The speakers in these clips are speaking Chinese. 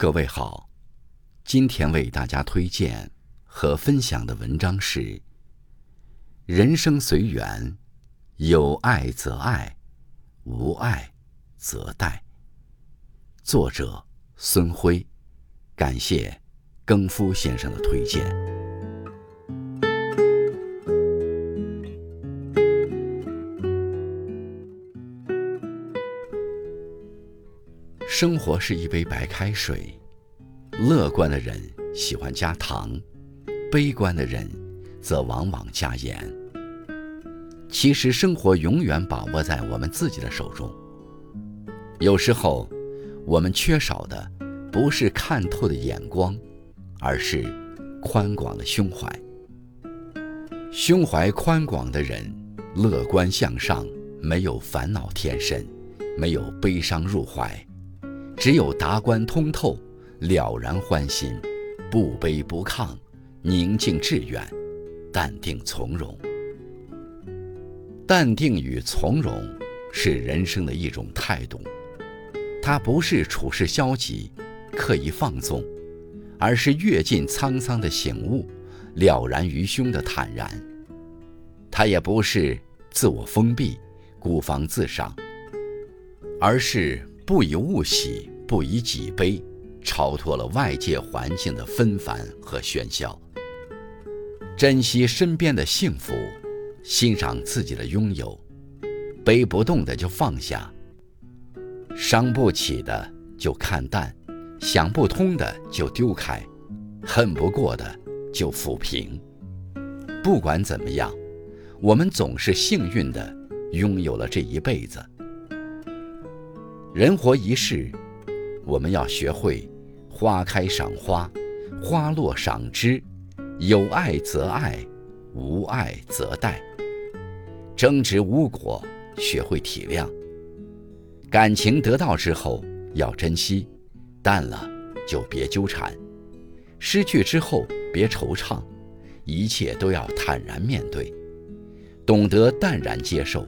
各位好，今天为大家推荐和分享的文章是《人生随缘，有爱则爱，无爱则殆》。作者孙辉，感谢更夫先生的推荐。生活是一杯白开水，乐观的人喜欢加糖，悲观的人则往往加盐。其实，生活永远把握在我们自己的手中。有时候，我们缺少的不是看透的眼光，而是宽广的胸怀。胸怀宽广的人，乐观向上，没有烦恼添身，没有悲伤入怀。只有达观通透，了然欢心，不卑不亢，宁静致远，淡定从容。淡定与从容是人生的一种态度，它不是处事消极、刻意放纵，而是阅尽沧桑的醒悟，了然于胸的坦然。它也不是自我封闭、孤芳自赏，而是。不以物喜，不以己悲，超脱了外界环境的纷繁和喧嚣。珍惜身边的幸福，欣赏自己的拥有，背不动的就放下，伤不起的就看淡，想不通的就丢开，恨不过的就抚平。不管怎么样，我们总是幸运的拥有了这一辈子。人活一世，我们要学会花开赏花，花落赏枝，有爱则爱，无爱则殆。争执无果，学会体谅。感情得到之后要珍惜，淡了就别纠缠；失去之后别惆怅，一切都要坦然面对，懂得淡然接受。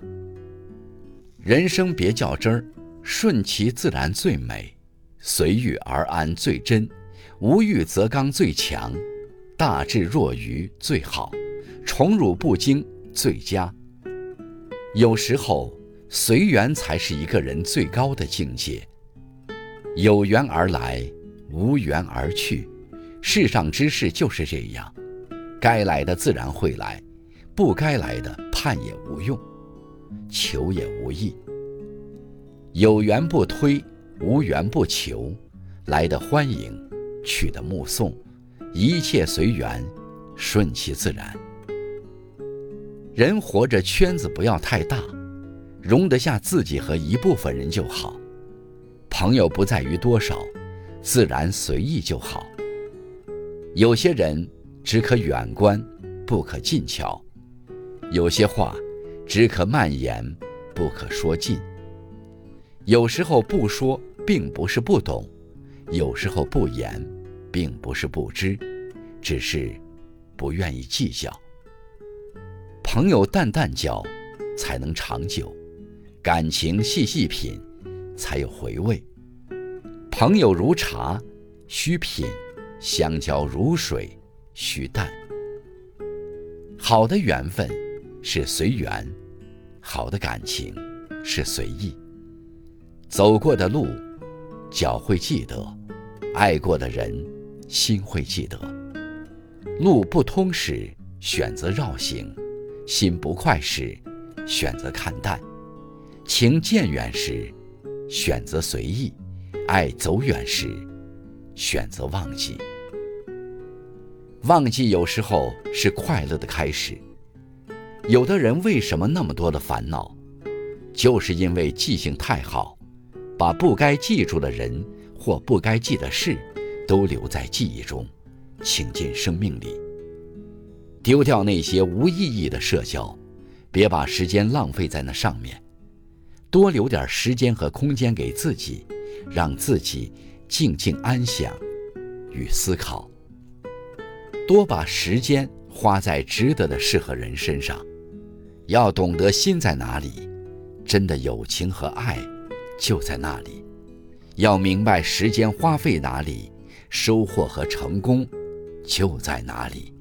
人生别较真儿。顺其自然最美，随遇而安最真，无欲则刚最强，大智若愚最好，宠辱不惊最佳。有时候，随缘才是一个人最高的境界。有缘而来，无缘而去，世上之事就是这样，该来的自然会来，不该来的盼也无用，求也无益。有缘不推，无缘不求，来的欢迎，去的目送，一切随缘，顺其自然。人活着，圈子不要太大，容得下自己和一部分人就好。朋友不在于多少，自然随意就好。有些人只可远观，不可近瞧；有些话只可慢言，不可说尽。有时候不说，并不是不懂；有时候不言，并不是不知，只是不愿意计较。朋友淡淡交，才能长久；感情细细品，才有回味。朋友如茶，需品；相交如水，需淡。好的缘分是随缘，好的感情是随意。走过的路，脚会记得；爱过的人，心会记得。路不通时，选择绕行；心不快时，选择看淡；情渐远时，选择随意；爱走远时，选择忘记。忘记有时候是快乐的开始。有的人为什么那么多的烦恼，就是因为记性太好。把不该记住的人或不该记的事，都留在记忆中，请进生命里。丢掉那些无意义的社交，别把时间浪费在那上面。多留点时间和空间给自己，让自己静静安详与思考。多把时间花在值得的事和人身上。要懂得心在哪里，真的友情和爱。就在那里，要明白时间花费哪里，收获和成功就在哪里。